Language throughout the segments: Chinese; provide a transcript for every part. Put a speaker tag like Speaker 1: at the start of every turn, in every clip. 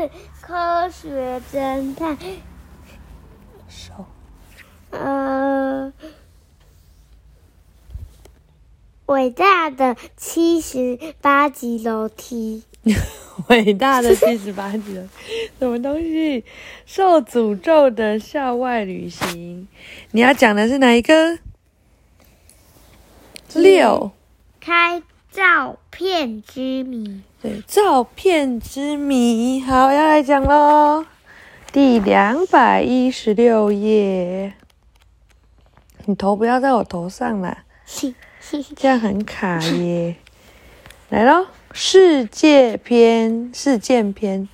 Speaker 1: 是科学侦探，
Speaker 2: 手。
Speaker 1: 呃，伟大的七十八级楼梯，
Speaker 2: 伟大的七十八级楼，什么东西？受诅咒的校外旅行，你要讲的是哪一个？六，
Speaker 1: 开照片之谜，
Speaker 2: 对，照片之谜。好，要来讲喽。第两百一十六页，你头不要在我头上啦，这样很卡耶。来喽，世界篇，事件篇。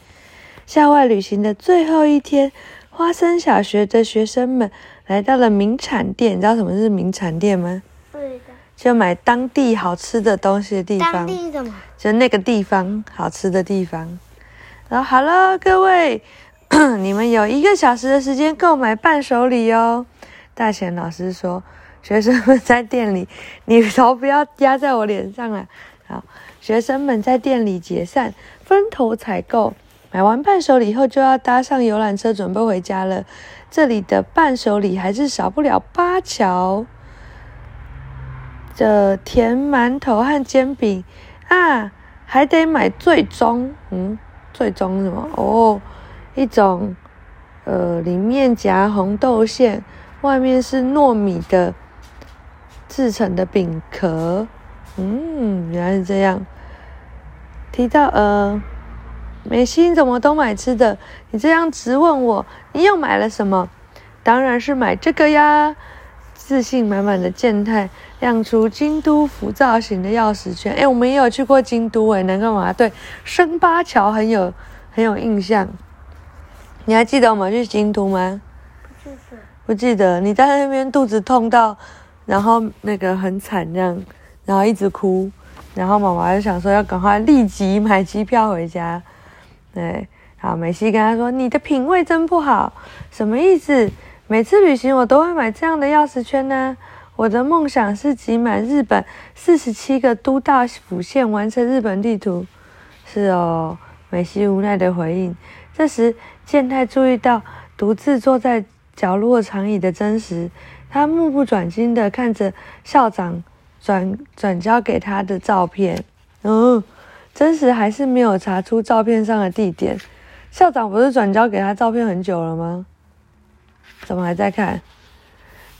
Speaker 2: 校外旅行的最后一天，花生小学的学生们来到了名产店。你知道什么是名产店吗？就买当地好吃的东西的地
Speaker 1: 当
Speaker 2: 方。
Speaker 1: 地什么？
Speaker 2: 就那个地方好吃的地方。然后好了，各位，你们有一个小时的时间购买伴手礼哦。大贤老师说，学生们在店里，你头不要压在我脸上了。好，学生们在店里解散，分头采购。买完伴手礼后，就要搭上游览车准备回家了。这里的伴手礼还是少不了八桥的甜馒头和煎饼啊，还得买最终，嗯，最终什么？哦，一种呃，里面夹红豆馅，外面是糯米的制成的饼壳。嗯，原来是这样。提到呃，美心怎么都买吃的？你这样直问我，你又买了什么？当然是买这个呀！自信满满的健太亮出京都府造型的钥匙圈。哎，我们也有去过京都哎，难怪妈妈对生八桥很有很有印象。你还记得我们去京都吗？
Speaker 1: 不记得
Speaker 2: 不记得，你在那边肚子痛到，然后那个很惨这样，然后一直哭，然后妈妈就想说要赶快立即买机票回家。对，好，美西跟他说：“你的品味真不好，什么意思？每次旅行我都会买这样的钥匙圈呢。我的梦想是集满日本四十七个都道府县，完成日本地图。”是哦，美西无奈的回应。这时，健太注意到独自坐在角落长椅的真实，他目不转睛地看着校长转转交给他的照片。嗯，真实还是没有查出照片上的地点。校长不是转交给他照片很久了吗？怎么还在看？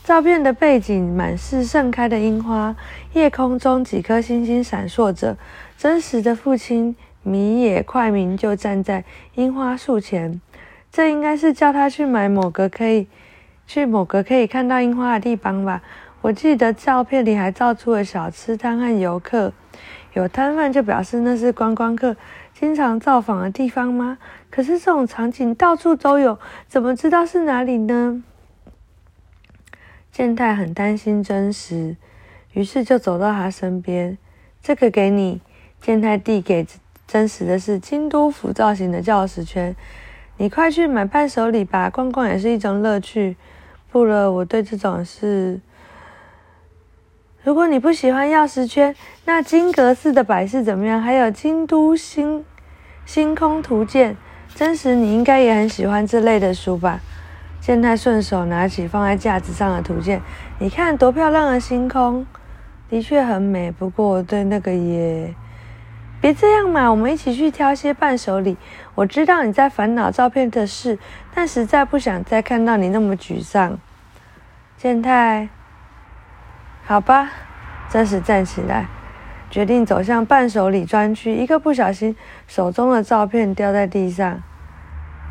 Speaker 2: 照片的背景满是盛开的樱花，夜空中几颗星星闪烁着。真实的父亲米野快明就站在樱花树前，这应该是叫他去买某个可以去某个可以看到樱花的地方吧。我记得照片里还照出了小吃摊和游客，有摊贩就表示那是观光客经常造访的地方吗？可是这种场景到处都有，怎么知道是哪里呢？健太很担心真实，于是就走到他身边。这个给你。健太递给真实的是京都府造型的钥匙圈，你快去买伴手礼吧，逛逛也是一种乐趣。不了，我对这种事，如果你不喜欢钥匙圈，那金阁寺的摆饰怎么样？还有京都星星空图鉴，真实你应该也很喜欢这类的书吧？健太顺手拿起放在架子上的图鉴，你看多漂亮的星空，的确很美。不过我对那个也。别这样嘛，我们一起去挑些伴手礼。我知道你在烦恼照片的事，但实在不想再看到你那么沮丧。健太，好吧，暂时站起来，决定走向伴手礼专区。一个不小心，手中的照片掉在地上。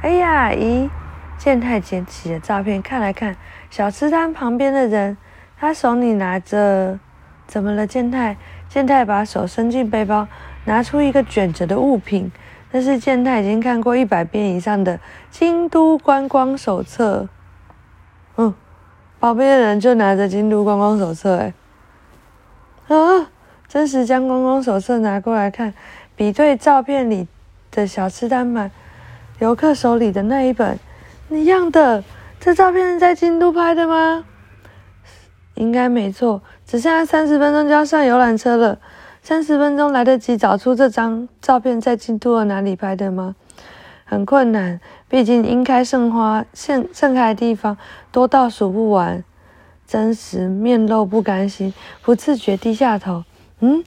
Speaker 2: 哎呀，咦！健太捡起了照片，看来看。小吃摊旁边的人，他手里拿着……怎么了，健太？健太把手伸进背包。拿出一个卷着的物品，那是健太已经看过一百遍以上的京都观光手册。嗯，旁边的人就拿着京都观光手册，哎，啊，真实将观光手册拿过来看，比对照片里的小吃摊买游客手里的那一本一样的。这照片是在京都拍的吗？应该没错，只剩下三十分钟就要上游览车了。三十分钟来得及找出这张照片在京都的哪里拍的吗？很困难，毕竟樱开盛花盛盛开的地方多到数不完。真实面露不甘心，不自觉低下头。嗯，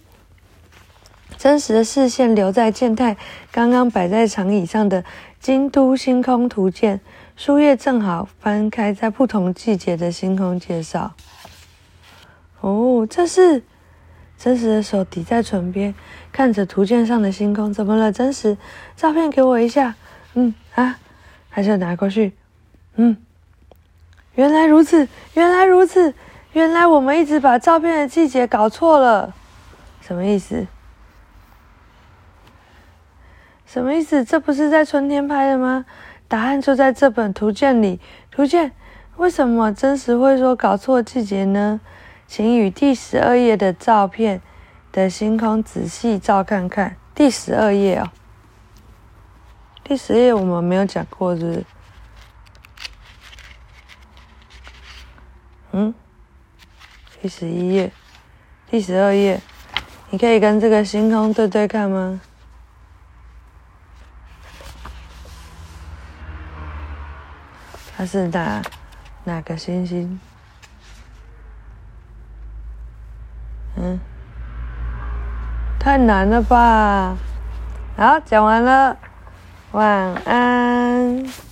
Speaker 2: 真实的视线留在健太刚刚摆在长椅上的《京都星空图鉴》，书页正好翻开在不同季节的星空介绍。哦，这是真实的手抵在唇边，看着图鉴上的星空。怎么了？真实，照片给我一下。嗯啊，还是要拿过去。嗯。原来如此，原来如此，原来我们一直把照片的季节搞错了，什么意思？什么意思？这不是在春天拍的吗？答案就在这本图鉴里。图鉴为什么真实会说搞错季节呢？请与第十二页的照片的星空仔细照看看。第十二页哦，第十页我们没有讲过，是？嗯，第十一页，第十二页，你可以跟这个星空对对看吗？它是哪哪个星星？嗯，太难了吧！好，讲完了，晚安。